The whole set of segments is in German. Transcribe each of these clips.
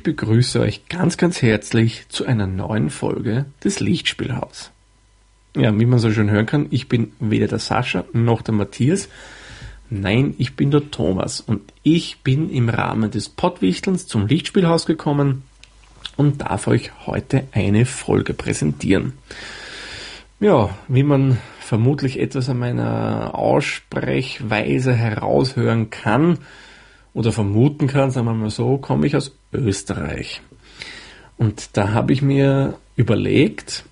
Ich begrüße euch ganz, ganz herzlich zu einer neuen Folge des Lichtspielhaus. Ja, wie man so schön hören kann, ich bin weder der Sascha noch der Matthias. Nein, ich bin der Thomas und ich bin im Rahmen des Pottwichtelns zum Lichtspielhaus gekommen und darf euch heute eine Folge präsentieren. Ja, wie man vermutlich etwas an meiner Aussprechweise heraushören kann, oder vermuten kann, sagen wir mal so, komme ich aus Österreich. Und da habe ich mir überlegt,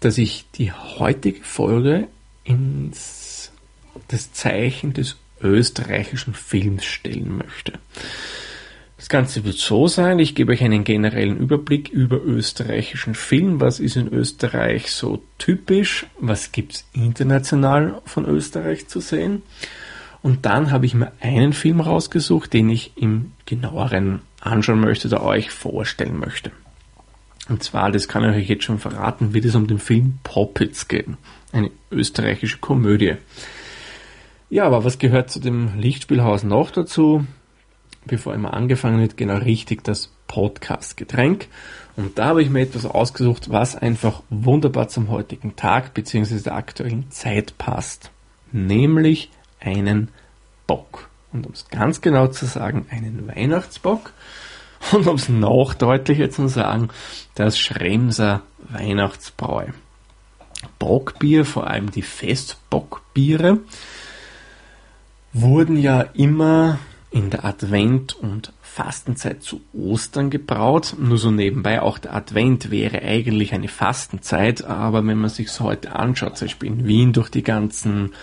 dass ich die heutige Folge ins das Zeichen des österreichischen Films stellen möchte. Das Ganze wird so sein, ich gebe euch einen generellen Überblick über österreichischen Film, was ist in Österreich so typisch, was gibt es international von Österreich zu sehen und dann habe ich mir einen Film rausgesucht, den ich im genaueren anschauen möchte oder euch vorstellen möchte. Und zwar, das kann ich euch jetzt schon verraten, wird es um den Film Poppets gehen. Eine österreichische Komödie. Ja, aber was gehört zu dem Lichtspielhaus noch dazu? Bevor immer angefangen wird, genau richtig das Podcast-Getränk. Und da habe ich mir etwas ausgesucht, was einfach wunderbar zum heutigen Tag bzw. der aktuellen Zeit passt. Nämlich einen Bock. Und um es ganz genau zu sagen, einen Weihnachtsbock. Und um es noch deutlicher zu sagen, das Schremser Weihnachtsbräu. Bockbier, vor allem die Festbockbiere, wurden ja immer in der Advent- und Fastenzeit zu Ostern gebraut. Nur so nebenbei, auch der Advent wäre eigentlich eine Fastenzeit, aber wenn man sich es heute anschaut, zum Beispiel in Wien durch die ganzen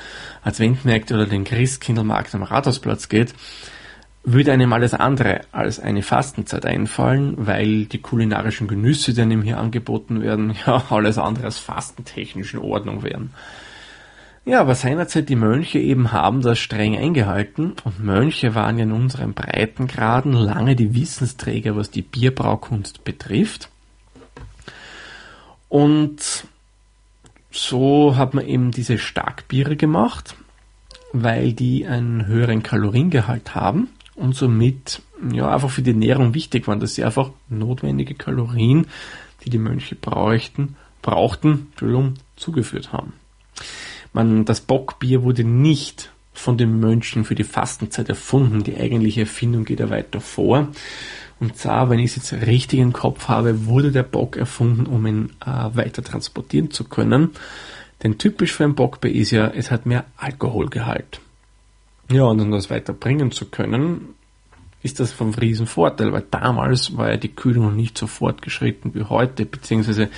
Adventmärkte oder den Christkindlmarkt am Rathausplatz geht, würde einem alles andere als eine Fastenzeit einfallen, weil die kulinarischen Genüsse, die einem hier angeboten werden, ja alles andere als fastentechnisch in Ordnung wären. Ja, aber seinerzeit die Mönche eben haben das streng eingehalten und Mönche waren in unseren Breitengraden lange die Wissensträger, was die Bierbraukunst betrifft. Und so hat man eben diese Starkbiere gemacht, weil die einen höheren Kaloriengehalt haben und somit ja einfach für die Ernährung wichtig waren, dass sie einfach notwendige Kalorien, die die Mönche bräuchten, brauchten, Entschuldigung, zugeführt haben. Man, das Bockbier wurde nicht von den Mönchen für die Fastenzeit erfunden. Die eigentliche Erfindung geht ja weiter vor. Und zwar, wenn ich es jetzt richtig im Kopf habe, wurde der Bock erfunden, um ihn äh, weiter transportieren zu können. Denn typisch für ein Bockbier ist ja, es hat mehr Alkoholgehalt. Ja, und um das weiter bringen zu können, ist das vom riesen Vorteil, weil damals war ja die Kühlung noch nicht so fortgeschritten wie heute, beziehungsweise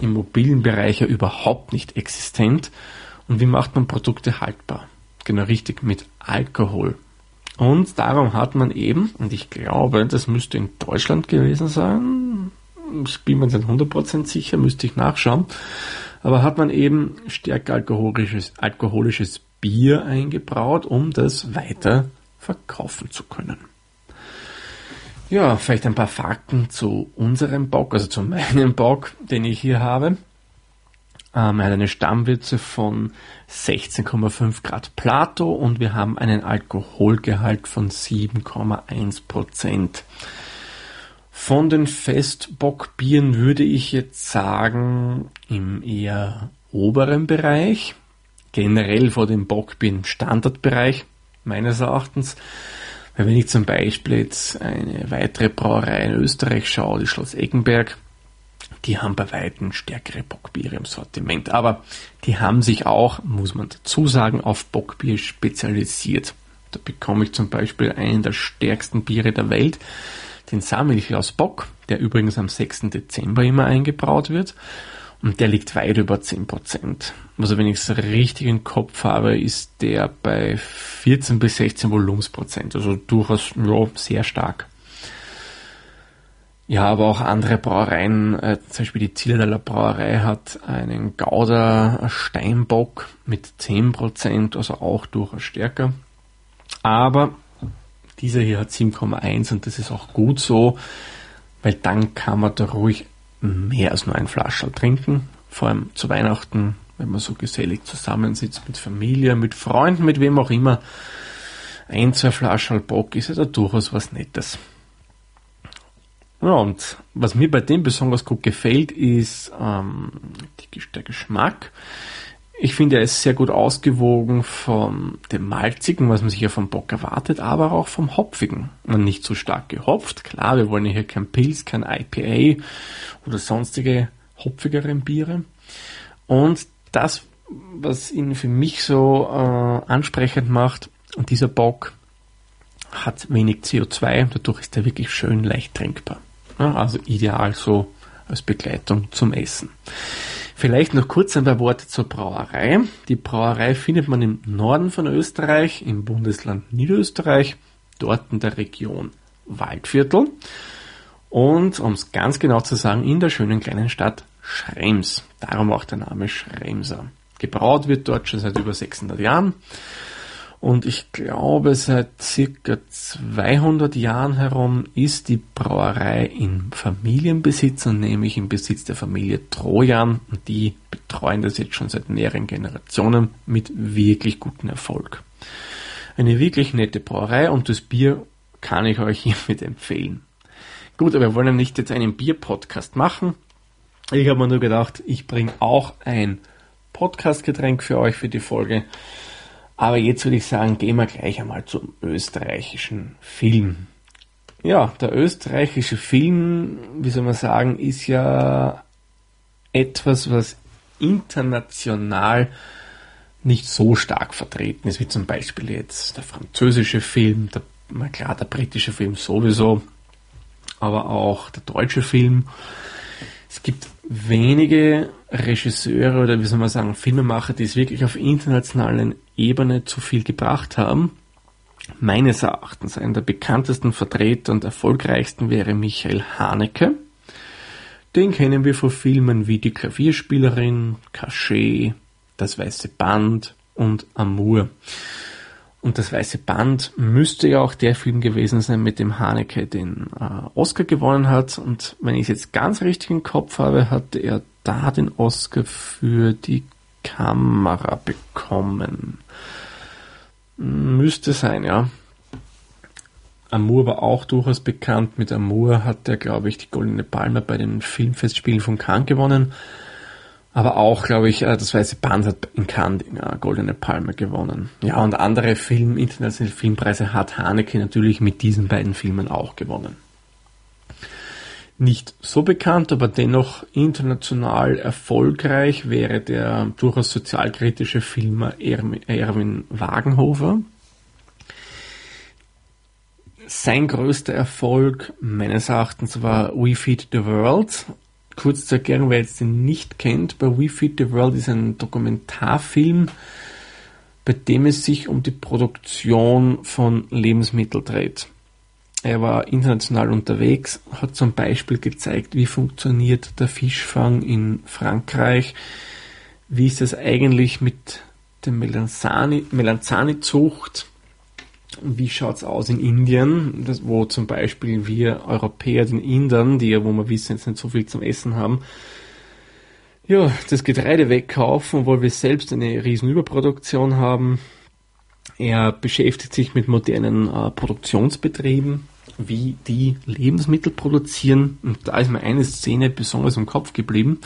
im mobilen Bereich ja überhaupt nicht existent. Und wie macht man Produkte haltbar? Genau richtig, mit Alkohol. Und darum hat man eben, und ich glaube, das müsste in Deutschland gewesen sein, ich bin mir nicht 100% sicher, müsste ich nachschauen, aber hat man eben stärker alkoholisches, alkoholisches Bier eingebraut, um das weiter verkaufen zu können. Ja, vielleicht ein paar Fakten zu unserem Bock, also zu meinem Bock, den ich hier habe. Ähm, er hat eine Stammwürze von 16,5 Grad Plato und wir haben einen Alkoholgehalt von 7,1 Prozent. Von den Festbockbieren würde ich jetzt sagen, im eher oberen Bereich, generell vor dem Bockbier Standardbereich, meines Erachtens. Wenn ich zum Beispiel jetzt eine weitere Brauerei in Österreich schaue, die Schloss Eggenberg, die haben bei weitem stärkere Bockbiere im Sortiment. Aber die haben sich auch, muss man dazu sagen, auf Bockbier spezialisiert. Da bekomme ich zum Beispiel einen der stärksten Biere der Welt, den Samilch Bock, der übrigens am 6. Dezember immer eingebraut wird. Und der liegt weit über 10%. Also wenn ich es richtig im Kopf habe, ist der bei 14 bis 16 Volumensprozent. Also durchaus ja, sehr stark. Ja, aber auch andere Brauereien, äh, zum Beispiel die Zillertaler Brauerei hat einen Gauder Steinbock mit 10%, also auch durchaus stärker. Aber dieser hier hat 7,1 und das ist auch gut so, weil dann kann man da ruhig mehr als nur ein Flascherl trinken. Vor allem zu Weihnachten, wenn man so gesellig zusammensitzt mit Familie, mit Freunden, mit wem auch immer. Ein, zwei Flascherl Bock ist ja da durchaus was Nettes. Ja, und was mir bei dem besonders gut gefällt, ist ähm, die, der Geschmack. Ich finde, er ist sehr gut ausgewogen von dem Malzigen, was man sich ja vom Bock erwartet, aber auch vom Hopfigen. Und nicht so stark gehopft. Klar, wir wollen hier kein Pilz, kein IPA oder sonstige hopfigeren Biere. Und das, was ihn für mich so äh, ansprechend macht, dieser Bock hat wenig CO2, dadurch ist er wirklich schön leicht trinkbar. Also ideal so als Begleitung zum Essen. Vielleicht noch kurz ein paar Worte zur Brauerei. Die Brauerei findet man im Norden von Österreich, im Bundesland Niederösterreich, dort in der Region Waldviertel und, um es ganz genau zu sagen, in der schönen kleinen Stadt Schrems. Darum auch der Name Schremser. Gebraut wird dort schon seit über 600 Jahren. Und ich glaube, seit circa 200 Jahren herum ist die Brauerei in Familienbesitz und nämlich im Besitz der Familie Trojan. Und die betreuen das jetzt schon seit mehreren Generationen mit wirklich gutem Erfolg. Eine wirklich nette Brauerei und das Bier kann ich euch hiermit empfehlen. Gut, aber wir wollen nicht jetzt einen Bier-Podcast machen. Ich habe mir nur gedacht, ich bringe auch ein Podcast-Getränk für euch für die Folge. Aber jetzt würde ich sagen, gehen wir gleich einmal zum österreichischen Film. Ja, der österreichische Film, wie soll man sagen, ist ja etwas, was international nicht so stark vertreten ist, wie zum Beispiel jetzt der französische Film, der, na klar, der britische Film sowieso, aber auch der deutsche Film. Es gibt wenige Regisseure oder wie soll man sagen, Filmemacher, die es wirklich auf internationalen Ebene zu viel gebracht haben. Meines Erachtens einer der bekanntesten Vertreter und erfolgreichsten wäre Michael Haneke. Den kennen wir von Filmen wie Die Klavierspielerin, Cachet, Das Weiße Band und Amour. Und das Weiße Band müsste ja auch der Film gewesen sein, mit dem Haneke den äh, Oscar gewonnen hat. Und wenn ich es jetzt ganz richtig im Kopf habe, hatte er da den Oscar für die Kamera bekommen. Müsste sein, ja. Amour war auch durchaus bekannt. Mit Amour hat er, glaube ich, die Goldene Palme bei den Filmfestspielen von Cannes gewonnen. Aber auch, glaube ich, äh, das Weiße Band hat in Cannes äh, Goldene Palme gewonnen. Ja, und andere Film, internationale Filmpreise hat Haneke natürlich mit diesen beiden Filmen auch gewonnen. Nicht so bekannt, aber dennoch international erfolgreich wäre der durchaus sozialkritische Filmer Erwin Wagenhofer. Sein größter Erfolg meines Erachtens war We Feed the World, kurz zur Erklärung, wer jetzt den nicht kennt, bei We Feed the World ist ein Dokumentarfilm, bei dem es sich um die Produktion von Lebensmitteln dreht. Er war international unterwegs, hat zum Beispiel gezeigt, wie funktioniert der Fischfang in Frankreich, wie ist es eigentlich mit der Melanzani-Zucht, wie schaut's aus in Indien, das, wo zum Beispiel wir Europäer den Indern, die ja, wo wir wissen, jetzt nicht so viel zum Essen haben, ja, das Getreide wegkaufen, obwohl wir selbst eine riesen Überproduktion haben. Er beschäftigt sich mit modernen äh, Produktionsbetrieben, wie die Lebensmittel produzieren. Und da ist mir eine Szene besonders im Kopf geblieben.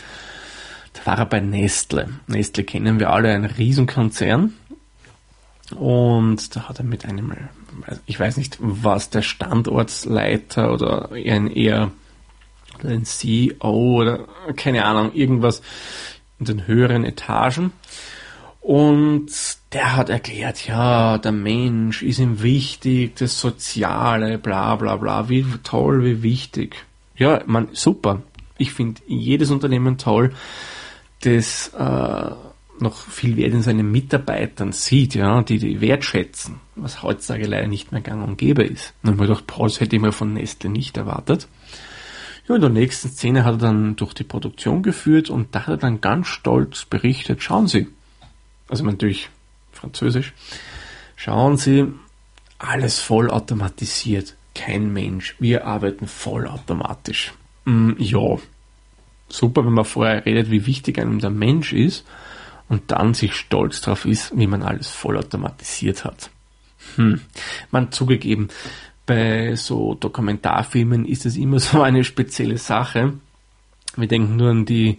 Da war er bei Nestle. Nestle kennen wir alle, ein Riesenkonzern. Und da hat er mit einem, ich weiß nicht, was der Standortsleiter oder ein eher ein CEO oder keine Ahnung, irgendwas in den höheren Etagen. Und der hat erklärt, ja, der Mensch ist ihm wichtig, das Soziale, bla bla bla, wie toll, wie wichtig. Ja, man, super. Ich finde jedes Unternehmen toll, das äh, noch viel Wert in seinen Mitarbeitern sieht, ja, die die wertschätzen, was heutzutage leider nicht mehr gang und gäbe ist. Und mir gedacht, Paul, das hätte ich mir von Nestle nicht erwartet. Ja, in der nächsten Szene hat er dann durch die Produktion geführt und da hat er dann ganz stolz berichtet, schauen Sie, also natürlich Französisch, schauen Sie, alles vollautomatisiert, kein Mensch, wir arbeiten vollautomatisch. Mm, ja, super, wenn man vorher redet, wie wichtig einem der Mensch ist, und dann sich stolz drauf ist, wie man alles vollautomatisiert hat. Hm. Man zugegeben, bei so Dokumentarfilmen ist es immer so eine spezielle Sache. Wir denken nur an die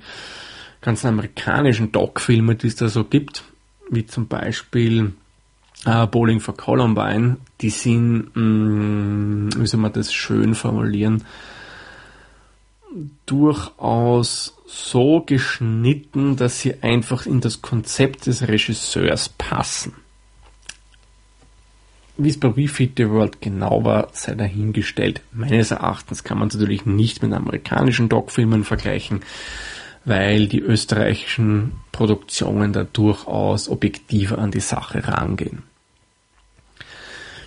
ganzen amerikanischen Doc-Filme, die es da so gibt, wie zum Beispiel äh, Bowling for Columbine. Die sind, mh, mm, wie soll man das schön formulieren, durchaus so geschnitten, dass sie einfach in das Konzept des Regisseurs passen. Wie es bei We Feed the World genau war, sei dahingestellt. Meines Erachtens kann man es natürlich nicht mit amerikanischen Doc-Filmen vergleichen, weil die österreichischen Produktionen da durchaus objektiver an die Sache rangehen.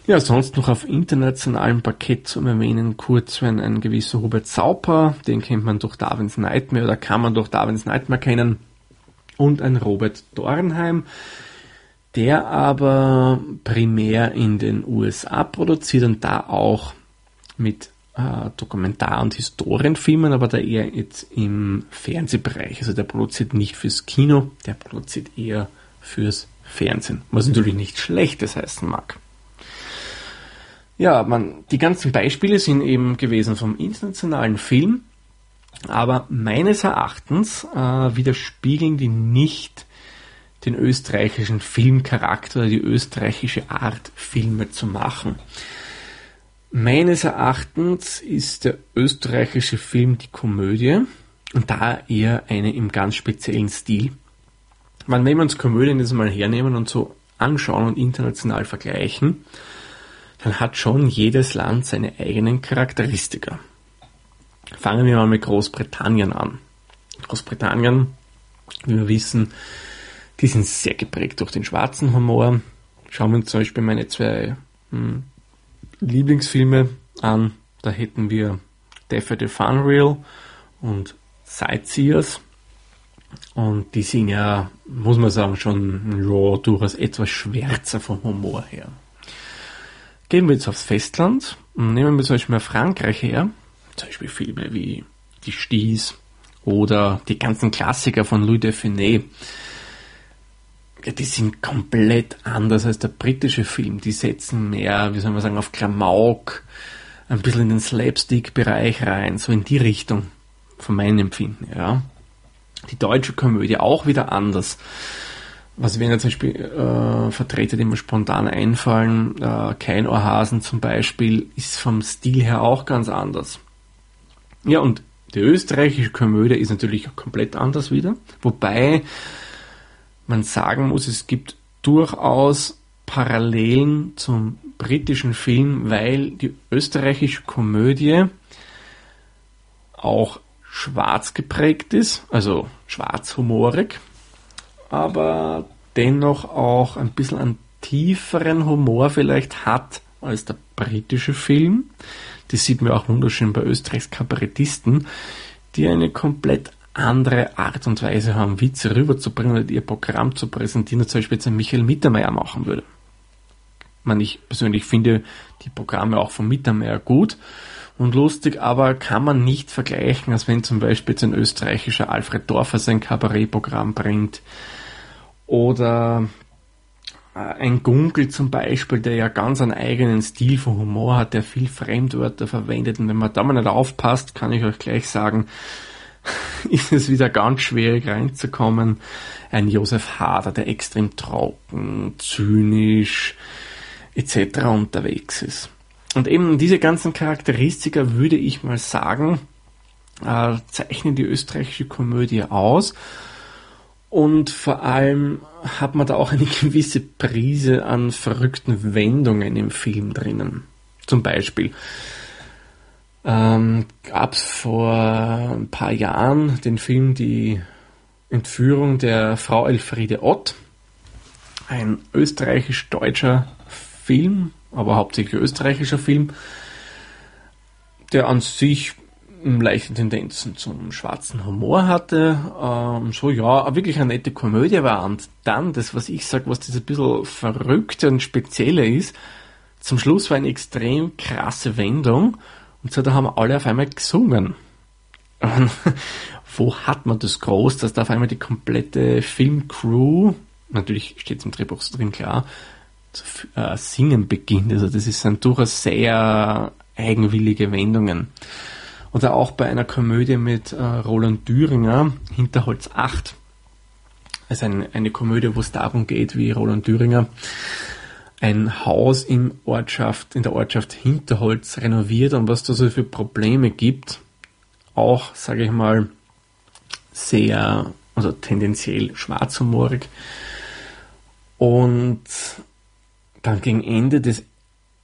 Ja, sonst noch auf internationalem Parkett zum Erwähnen kurz wenn ein gewisser Hubert Sauper, den kennt man durch Darwins Nightmare oder kann man durch Darwins Nightmare kennen, und ein Robert Dornheim, der aber primär in den USA produziert und da auch mit äh, Dokumentar- und Historienfilmen, aber da eher jetzt im Fernsehbereich. Also der produziert nicht fürs Kino, der produziert eher fürs Fernsehen, was natürlich nicht Schlechtes heißen mag. Ja, man, die ganzen Beispiele sind eben gewesen vom internationalen Film, aber meines Erachtens äh, widerspiegeln die nicht den österreichischen Filmcharakter oder die österreichische Art, Filme zu machen. Meines Erachtens ist der österreichische Film die Komödie und da eher eine im ganz speziellen Stil. wenn wir uns Komödien jetzt mal hernehmen und so anschauen und international vergleichen, dann hat schon jedes Land seine eigenen Charakteristika. Fangen wir mal mit Großbritannien an. Großbritannien, wie wir wissen, die sind sehr geprägt durch den schwarzen Humor. Schauen wir uns zum Beispiel meine zwei hm, Lieblingsfilme an. Da hätten wir Death at the Fun Reel und Sightseers. Und die sind ja, muss man sagen, schon ja, durchaus etwas schwärzer vom Humor her. Gehen wir jetzt aufs Festland und nehmen wir zum Beispiel mal Frankreich her. Zum Beispiel Filme wie Die Sties oder die ganzen Klassiker von Louis de Funès die sind komplett anders als der britische Film. Die setzen mehr, wie soll man sagen, auf Klamauk, ein bisschen in den Slapstick-Bereich rein, so in die Richtung, von meinem Empfinden, ja. Die deutsche Komödie auch wieder anders. Was mir zum Beispiel äh, Vertreter, die mir spontan einfallen, äh, kein Ohrhasen zum Beispiel, ist vom Stil her auch ganz anders. Ja, und die österreichische Komödie ist natürlich komplett anders wieder, wobei man sagen muss, es gibt durchaus Parallelen zum britischen Film, weil die österreichische Komödie auch schwarz geprägt ist, also schwarzhumorig, aber dennoch auch ein bisschen einen tieferen Humor vielleicht hat als der britische Film. Das sieht man auch wunderschön bei Österreichs Kabarettisten, die eine komplett andere Art und Weise haben, Witze rüberzubringen oder ihr Programm zu präsentieren, als zum Beispiel jetzt ein Michael Mittermeier machen würde. Man, ich persönlich finde die Programme auch von Mittermeier gut und lustig, aber kann man nicht vergleichen, als wenn zum Beispiel jetzt ein österreichischer Alfred Dorfer sein Kabarettprogramm bringt oder äh, ein Gunkel zum Beispiel, der ja ganz einen eigenen Stil von Humor hat, der viel Fremdwörter verwendet und wenn man da mal nicht aufpasst, kann ich euch gleich sagen, ist es wieder ganz schwierig reinzukommen. Ein Josef Hader, der extrem trocken, zynisch etc. unterwegs ist. Und eben diese ganzen Charakteristika würde ich mal sagen, äh, zeichnen die österreichische Komödie aus. Und vor allem hat man da auch eine gewisse Prise an verrückten Wendungen im Film drinnen. Zum Beispiel ähm, gab es vor ein paar Jahren den Film Die Entführung der Frau Elfriede Ott. Ein österreichisch-deutscher Film, aber hauptsächlich österreichischer Film, der an sich leichte Tendenzen zum schwarzen Humor hatte. Ähm, so ja, wirklich eine nette Komödie war. Und dann, das, was ich sage, was das ein bisschen verrückte und spezielle ist, zum Schluss war eine extrem krasse Wendung und so, da haben alle auf einmal gesungen. Und wo hat man das groß, dass da auf einmal die komplette Filmcrew, natürlich steht es im Drehbuch drin klar, äh, Singen beginnt. Also das ein durchaus sehr eigenwillige Wendungen. Oder auch bei einer Komödie mit äh, Roland Düringer, Hinterholz 8. Also eine, eine Komödie, wo es darum geht, wie Roland Düringer ein Haus in, Ortschaft, in der Ortschaft Hinterholz renoviert und was da so für Probleme gibt. Auch, sage ich mal, sehr, also tendenziell schwarzhumorig. Und dann gegen Ende das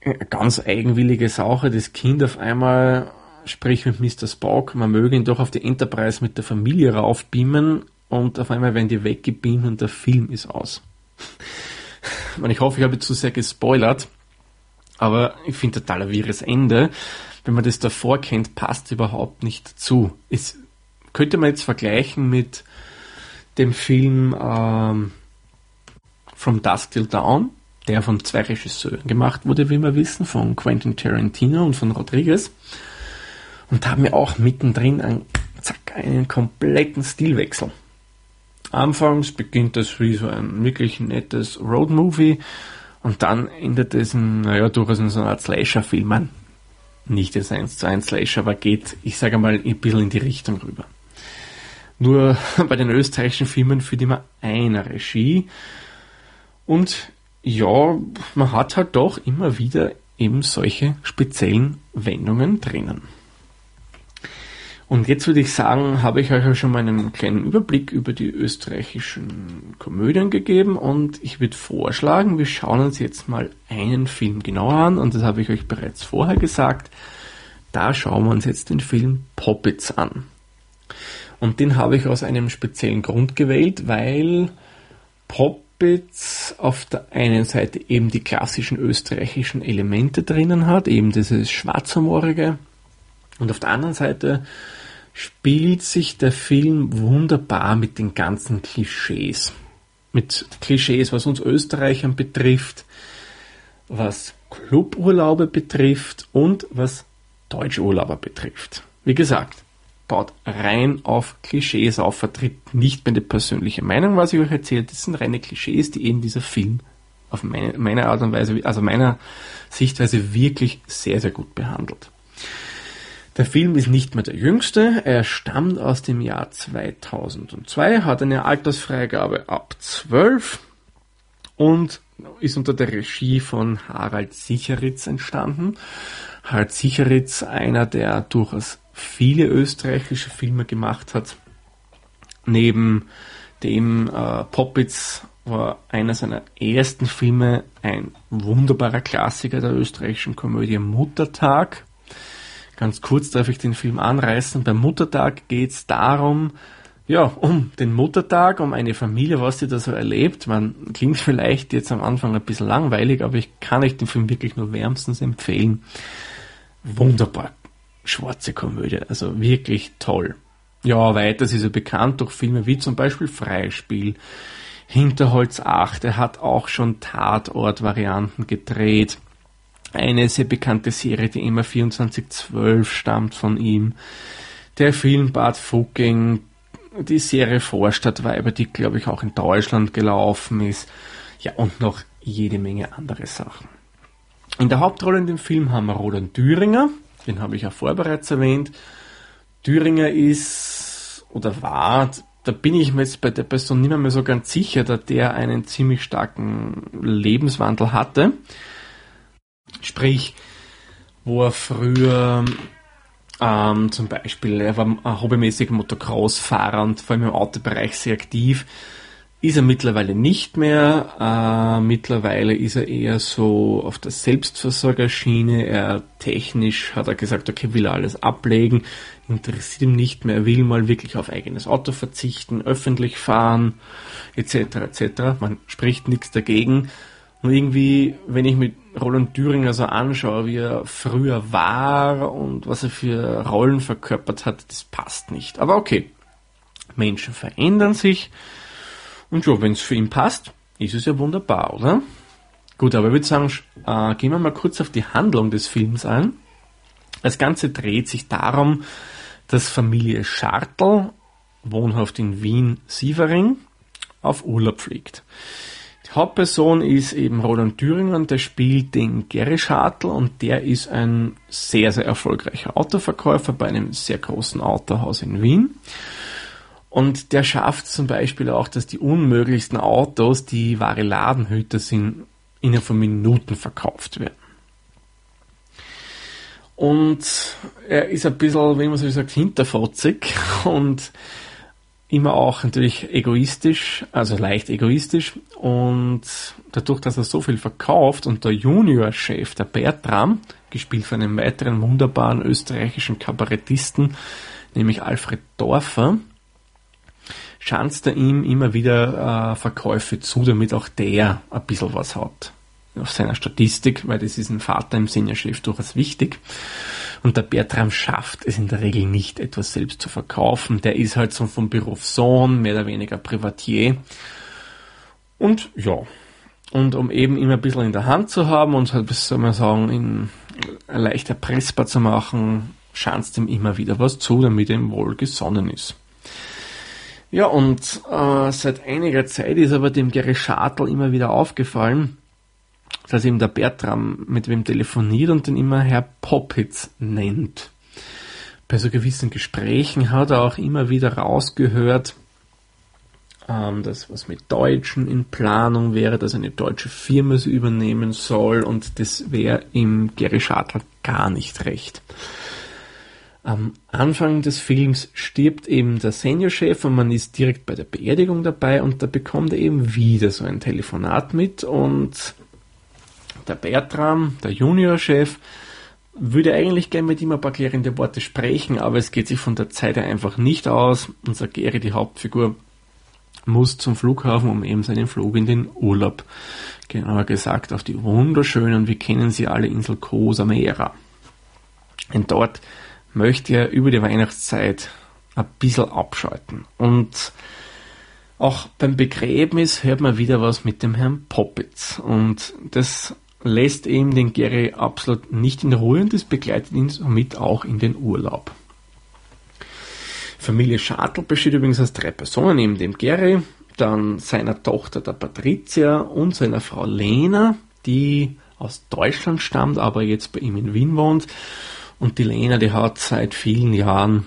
äh, ganz eigenwillige Sache, das Kind auf einmal spricht mit Mr. Spock, man möge ihn doch auf die Enterprise mit der Familie raufbeamen und auf einmal werden die weggebeamt und der Film ist aus. ich hoffe, ich habe zu sehr gespoilert, aber ich finde total ein wirres Ende. Wenn man das davor kennt, passt überhaupt nicht zu. Es könnte man jetzt vergleichen mit dem Film ähm, From Dusk Till Dawn, der von zwei Regisseuren gemacht wurde, wie wir wissen, von Quentin Tarantino und von Rodriguez. Und da haben wir auch mittendrin einen, zack, einen kompletten Stilwechsel. Anfangs beginnt das wie so ein wirklich nettes Roadmovie und dann endet es in, naja, durchaus in so einer Art Slasher-Film. Nicht das 1 zu 1 Slasher, aber geht, ich sage mal, ein bisschen in die Richtung rüber. Nur bei den österreichischen Filmen führt immer einer Regie und ja, man hat halt doch immer wieder eben solche speziellen Wendungen drinnen. Und jetzt würde ich sagen, habe ich euch schon mal einen kleinen Überblick über die österreichischen Komödien gegeben und ich würde vorschlagen, wir schauen uns jetzt mal einen Film genauer an und das habe ich euch bereits vorher gesagt. Da schauen wir uns jetzt den Film Poppets an. Und den habe ich aus einem speziellen Grund gewählt, weil Poppets auf der einen Seite eben die klassischen österreichischen Elemente drinnen hat, eben dieses Schwarzhumorige, und auf der anderen Seite spielt sich der Film wunderbar mit den ganzen Klischees. Mit Klischees, was uns Österreichern betrifft, was Cluburlaube betrifft und was Deutschurlauber betrifft. Wie gesagt, baut rein auf Klischees auf, vertritt nicht meine persönliche Meinung, was ich euch erzählt. Das sind reine Klischees, die eben dieser Film auf meine, meine Art und Weise, also meiner Sichtweise wirklich sehr, sehr gut behandelt. Der Film ist nicht mehr der jüngste, er stammt aus dem Jahr 2002, hat eine Altersfreigabe ab 12 und ist unter der Regie von Harald Sicheritz entstanden. Harald Sicheritz, einer, der durchaus viele österreichische Filme gemacht hat. Neben dem äh, Poppits war einer seiner ersten Filme ein wunderbarer Klassiker der österreichischen Komödie Muttertag Ganz kurz darf ich den Film anreißen. Beim Muttertag geht es darum, ja, um den Muttertag, um eine Familie, was sie da so erlebt. Man klingt vielleicht jetzt am Anfang ein bisschen langweilig, aber ich kann euch den Film wirklich nur wärmstens empfehlen. Wunderbar. Schwarze Komödie, also wirklich toll. Ja, weiter ist er bekannt durch Filme wie zum Beispiel Freispiel, Hinterholz 8, er hat auch schon Tatort-Varianten gedreht eine sehr bekannte Serie, die immer 2412 stammt von ihm. Der Film Bad Fucking, die Serie Vorstadtweiber, die glaube ich auch in Deutschland gelaufen ist. Ja, und noch jede Menge andere Sachen. In der Hauptrolle in dem Film haben wir Roland Thüringer, den habe ich ja vorher bereits erwähnt. Thüringer ist oder war, da bin ich mir jetzt bei der Person nicht mehr so ganz sicher, da der einen ziemlich starken Lebenswandel hatte. Sprich, wo er früher ähm, zum Beispiel, er war ein hobbymäßiger Motocross-Fahrer und vor allem im Autobereich sehr aktiv, ist er mittlerweile nicht mehr. Äh, mittlerweile ist er eher so auf der Selbstversorgerschiene. Er technisch hat er gesagt, okay, will er alles ablegen, interessiert ihm nicht mehr, will mal wirklich auf eigenes Auto verzichten, öffentlich fahren, etc. etc. Man spricht nichts dagegen. Und irgendwie, wenn ich mit Roland Thüringer so anschaue, wie er früher war und was er für Rollen verkörpert hat, das passt nicht. Aber okay, Menschen verändern sich und ja, wenn es für ihn passt, ist es ja wunderbar, oder? Gut, aber ich würde sagen, äh, gehen wir mal kurz auf die Handlung des Films ein. Das Ganze dreht sich darum, dass Familie Schartl, wohnhaft in Wien-Sievering, auf Urlaub fliegt. Die Hauptperson ist eben Roland Thüringer und der spielt den Gary Schartl und der ist ein sehr, sehr erfolgreicher Autoverkäufer bei einem sehr großen Autohaus in Wien. Und der schafft zum Beispiel auch, dass die unmöglichsten Autos, die wahre Ladenhüter sind, innerhalb von Minuten verkauft werden. Und er ist ein bisschen, wie man so sagt, hinterfotzig und immer auch natürlich egoistisch, also leicht egoistisch. Und dadurch, dass er so viel verkauft und der Juniorchef, der Bertram, gespielt von einem weiteren wunderbaren österreichischen Kabarettisten, nämlich Alfred Dorfer, schanzt er ihm immer wieder äh, Verkäufe zu, damit auch der ein bisschen was hat auf seiner Statistik, weil das ist ein Vater im Seniorchef durchaus wichtig. Und der Bertram schafft es in der Regel nicht, etwas selbst zu verkaufen. Der ist halt so vom Beruf Sohn, mehr oder weniger Privatier. Und ja, und um eben immer ein bisschen in der Hand zu haben und halt, soll man sagen, in leicht erpressbar zu machen, schanzt ihm immer wieder was zu, damit er ihm wohl gesonnen ist. Ja, und äh, seit einiger Zeit ist aber dem Gary Schartl immer wieder aufgefallen, dass eben der Bertram mit wem telefoniert und den immer Herr Poppitz nennt. Bei so gewissen Gesprächen hat er auch immer wieder rausgehört, ähm, dass was mit Deutschen in Planung wäre, dass eine deutsche Firma sie übernehmen soll und das wäre im Gary Schartl gar nicht recht. Am Anfang des Films stirbt eben der Seniorchef und man ist direkt bei der Beerdigung dabei und da bekommt er eben wieder so ein Telefonat mit und der Bertram, der Juniorchef, würde eigentlich gerne mit ihm ein paar klärende Worte sprechen, aber es geht sich von der Zeit her einfach nicht aus. Unser Gary, die Hauptfigur, muss zum Flughafen, um eben seinen Flug in den Urlaub, genauer gesagt auf die wunderschönen, wir kennen sie alle, Insel Cosa Mera. Und dort möchte er über die Weihnachtszeit ein bisschen abschalten. Und auch beim Begräbnis hört man wieder was mit dem Herrn Poppitz. Und das lässt eben den Gary absolut nicht in Ruhe und das begleitet ihn somit auch in den Urlaub. Familie Schartl besteht übrigens aus drei Personen, neben dem Gary, dann seiner Tochter der Patricia und seiner Frau Lena, die aus Deutschland stammt, aber jetzt bei ihm in Wien wohnt. Und die Lena, die hat seit vielen Jahren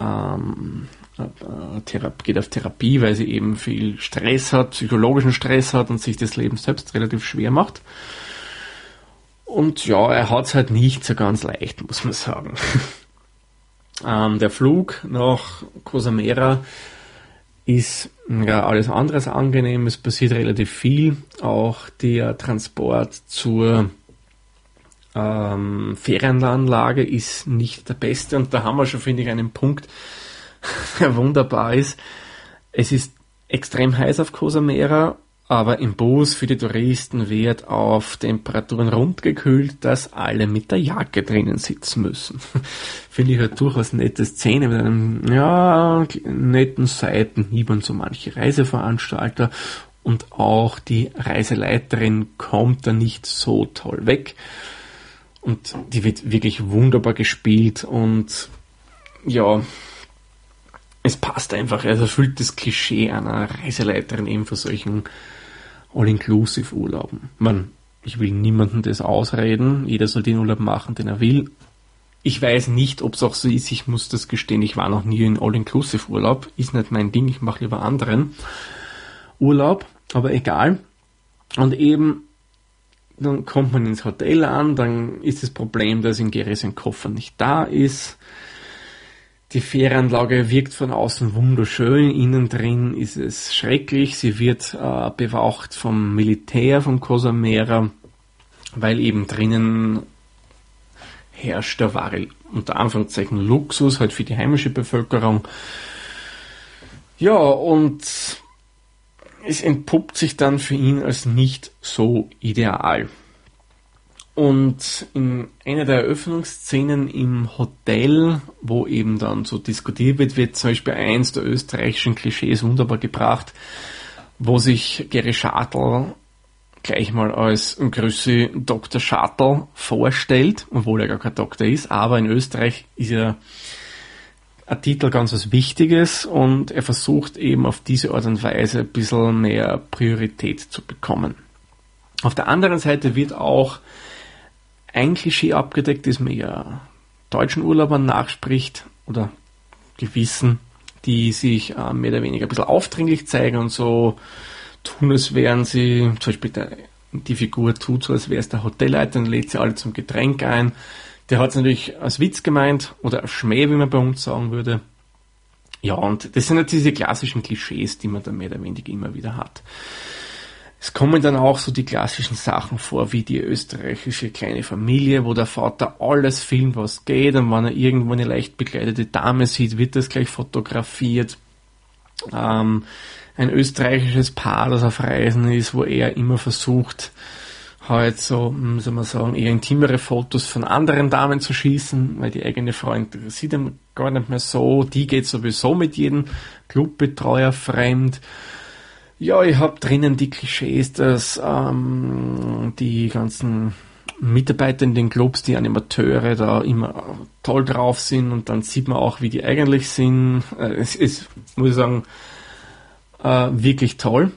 ähm, äh, geht auf Therapie, weil sie eben viel Stress hat, psychologischen Stress hat und sich das Leben selbst relativ schwer macht. Und ja, er hat es halt nicht so ganz leicht, muss man sagen. ähm, der Flug nach Cosamera ist ja alles andere angenehm. Es passiert relativ viel. Auch der Transport zur ähm, Ferienanlage ist nicht der beste. Und da haben wir schon, finde ich, einen Punkt, der wunderbar ist. Es ist extrem heiß auf Cosa Mera, aber im Bus für die Touristen wird auf Temperaturen rundgekühlt, dass alle mit der Jacke drinnen sitzen müssen. Finde ich halt durchaus nette Szene mit einem, ja, netten Seitenhieb und so manche Reiseveranstalter und auch die Reiseleiterin kommt da nicht so toll weg. Und die wird wirklich wunderbar gespielt und ja, es passt einfach, es erfüllt das Klischee einer Reiseleiterin eben für solchen All-Inclusive-Urlauben. Man, ich will niemandem das ausreden, jeder soll den Urlaub machen, den er will. Ich weiß nicht, ob es auch so ist, ich muss das gestehen, ich war noch nie in All-Inclusive-Urlaub, ist nicht mein Ding, ich mache lieber anderen Urlaub, aber egal. Und eben, dann kommt man ins Hotel an, dann ist das Problem, dass in Geri sein Koffer nicht da ist die Ferienanlage wirkt von außen wunderschön, innen drin ist es schrecklich. Sie wird äh, bewacht vom Militär von Cosamera, weil eben drinnen herrscht der wahre, unter Anführungszeichen, Luxus, halt für die heimische Bevölkerung. Ja, und es entpuppt sich dann für ihn als nicht so ideal. Und in einer der Eröffnungsszenen im Hotel, wo eben dann so diskutiert wird, wird zum Beispiel eins der österreichischen Klischees wunderbar gebracht, wo sich Gary Schartl gleich mal als Grüße Dr. Schartl vorstellt, obwohl er gar kein Doktor ist, aber in Österreich ist er Titel ganz was Wichtiges und er versucht eben auf diese Art und Weise ein bisschen mehr Priorität zu bekommen. Auf der anderen Seite wird auch ein Klischee abgedeckt, das mir ja deutschen Urlaubern nachspricht oder gewissen, die sich äh, mehr oder weniger ein bisschen aufdringlich zeigen und so tun, als wären sie, zum Beispiel der, die Figur tut so, als wäre es der Hotelleiter und lädt sie alle zum Getränk ein. Der hat es natürlich als Witz gemeint oder als Schmäh, wie man bei uns sagen würde. Ja, und das sind halt diese klassischen Klischees, die man da mehr oder weniger immer wieder hat. Es kommen dann auch so die klassischen Sachen vor, wie die österreichische kleine Familie, wo der Vater alles filmt, was geht, und wenn er irgendwo eine leicht bekleidete Dame sieht, wird das gleich fotografiert. Ähm, ein österreichisches Paar, das auf Reisen ist, wo er immer versucht, halt so, hm, soll man sagen, eher intimere Fotos von anderen Damen zu schießen, weil die eigene Frau interessiert ihn gar nicht mehr so. Die geht sowieso mit jedem Clubbetreuer fremd. Ja, ich habe drinnen die Klischees, dass ähm, die ganzen Mitarbeiter in den Clubs, die Animateure da immer toll drauf sind und dann sieht man auch, wie die eigentlich sind. Äh, es ist, muss ich sagen, äh, wirklich toll.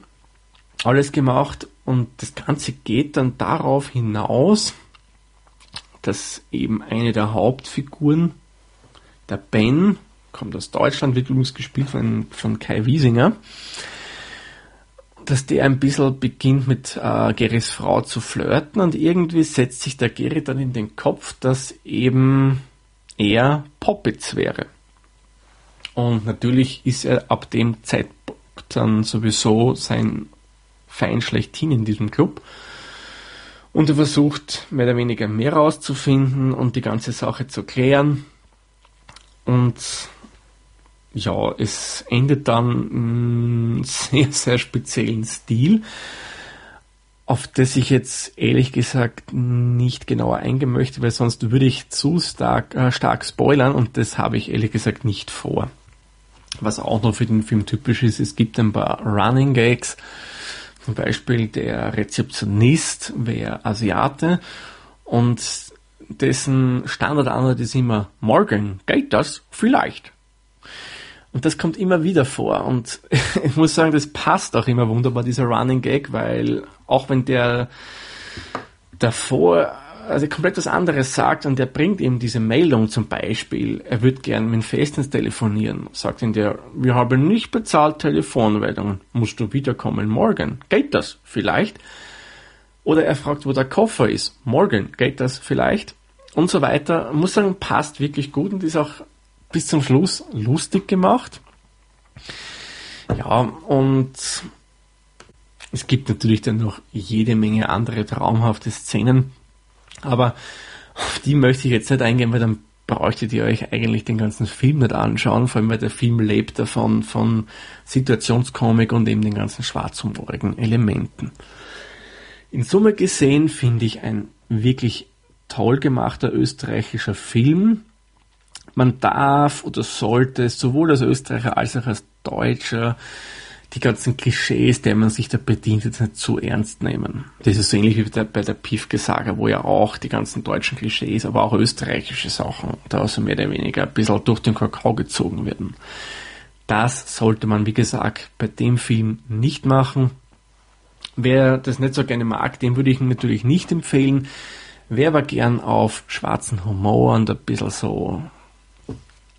Alles gemacht und das Ganze geht dann darauf hinaus, dass eben eine der Hauptfiguren, der Ben, kommt aus Deutschland, wird übrigens gespielt von, von Kai Wiesinger, dass der ein bisschen beginnt mit äh, Gerrys Frau zu flirten und irgendwie setzt sich der Gary dann in den Kopf, dass eben er Poppets wäre. Und natürlich ist er ab dem Zeitpunkt dann sowieso sein Feind schlechthin in diesem Club. Und er versucht mehr oder weniger mehr rauszufinden und die ganze Sache zu klären. Und ja, es endet dann in sehr, sehr speziellen Stil, auf das ich jetzt ehrlich gesagt nicht genauer eingehen möchte, weil sonst würde ich zu stark, äh, stark spoilern und das habe ich ehrlich gesagt nicht vor. Was auch noch für den Film typisch ist, es gibt ein paar Running Gags, zum Beispiel der Rezeptionist wäre Asiate und dessen Standardantwort ist immer Morgen, geht das? Vielleicht. Und das kommt immer wieder vor. Und ich muss sagen, das passt auch immer wunderbar, dieser Running Gag, weil auch wenn der davor also komplett was anderes sagt und der bringt ihm diese Meldung zum Beispiel, er würde gern mit Festnetz telefonieren, sagt ihm der, wir haben nicht bezahlt Telefonmeldungen, musst du wiederkommen morgen, geht das vielleicht? Oder er fragt, wo der Koffer ist, morgen, geht das vielleicht? Und so weiter, muss sagen, passt wirklich gut und ist auch bis zum Schluss lustig gemacht. Ja, und es gibt natürlich dann noch jede Menge andere traumhafte Szenen, aber auf die möchte ich jetzt nicht eingehen, weil dann bräuchtet ihr euch eigentlich den ganzen Film nicht anschauen, vor allem weil der Film lebt davon, von Situationskomik und eben den ganzen schwarzhumorigen Elementen. In Summe gesehen finde ich ein wirklich toll gemachter österreichischer Film, man darf oder sollte sowohl als Österreicher als auch als Deutscher die ganzen Klischees, der man sich da bedient, jetzt nicht zu ernst nehmen. Das ist so ähnlich wie bei der Piefke-Saga, wo ja auch die ganzen deutschen Klischees, aber auch österreichische Sachen da so mehr oder weniger ein bisschen durch den Kakao gezogen werden. Das sollte man, wie gesagt, bei dem Film nicht machen. Wer das nicht so gerne mag, dem würde ich natürlich nicht empfehlen. Wer aber gern auf schwarzen Humor und ein bisschen so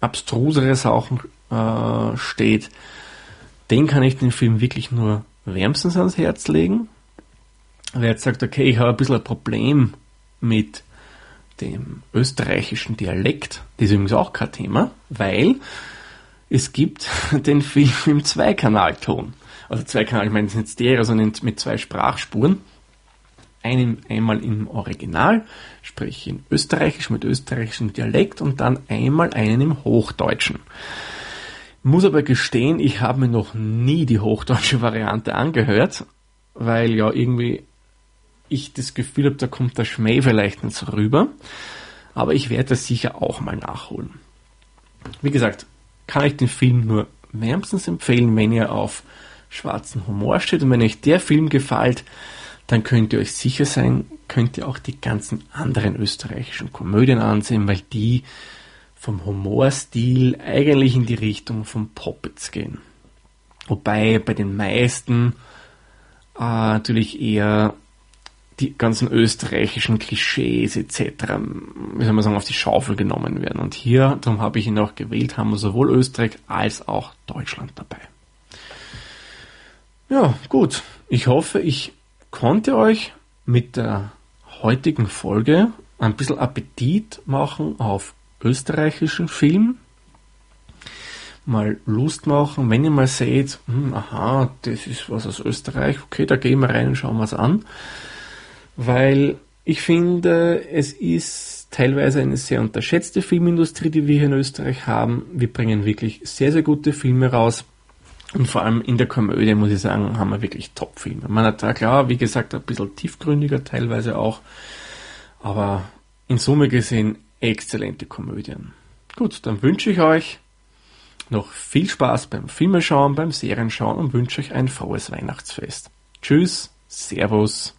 abstrusere Sachen äh, steht, den kann ich den Film wirklich nur wärmstens ans Herz legen. Wer jetzt sagt, okay, ich habe ein bisschen ein Problem mit dem österreichischen Dialekt, das ist übrigens auch kein Thema, weil es gibt den Film im Zweikanalton. Also Zweikanal, ich meine, es ist nicht Stereo, sondern mit zwei Sprachspuren einen einmal im Original, sprich in Österreichisch mit österreichischem Dialekt und dann einmal einen im Hochdeutschen. Muss aber gestehen, ich habe mir noch nie die hochdeutsche Variante angehört, weil ja irgendwie ich das Gefühl habe, da kommt der Schmäh vielleicht nicht so rüber. Aber ich werde das sicher auch mal nachholen. Wie gesagt, kann ich den Film nur wärmstens empfehlen, wenn ihr auf schwarzen Humor steht und wenn euch der Film gefällt, dann könnt ihr euch sicher sein, könnt ihr auch die ganzen anderen österreichischen Komödien ansehen, weil die vom Humorstil eigentlich in die Richtung von Poppets gehen. Wobei bei den meisten äh, natürlich eher die ganzen österreichischen Klischees etc., wie soll man sagen, auf die Schaufel genommen werden. Und hier, darum habe ich ihn auch gewählt, haben wir sowohl Österreich als auch Deutschland dabei. Ja, gut. Ich hoffe, ich konnte euch mit der heutigen Folge ein bisschen Appetit machen auf österreichischen Film. Mal Lust machen, wenn ihr mal seht, hm, aha, das ist was aus Österreich, okay, da gehen wir rein und schauen wir es an. Weil ich finde, es ist teilweise eine sehr unterschätzte Filmindustrie, die wir hier in Österreich haben. Wir bringen wirklich sehr, sehr gute Filme raus. Und vor allem in der Komödie, muss ich sagen, haben wir wirklich Top-Filme. Man hat da klar, wie gesagt, ein bisschen tiefgründiger teilweise auch. Aber in Summe gesehen exzellente Komödien. Gut, dann wünsche ich euch noch viel Spaß beim Filmeschauen, beim Serienschauen und wünsche euch ein frohes Weihnachtsfest. Tschüss, Servus.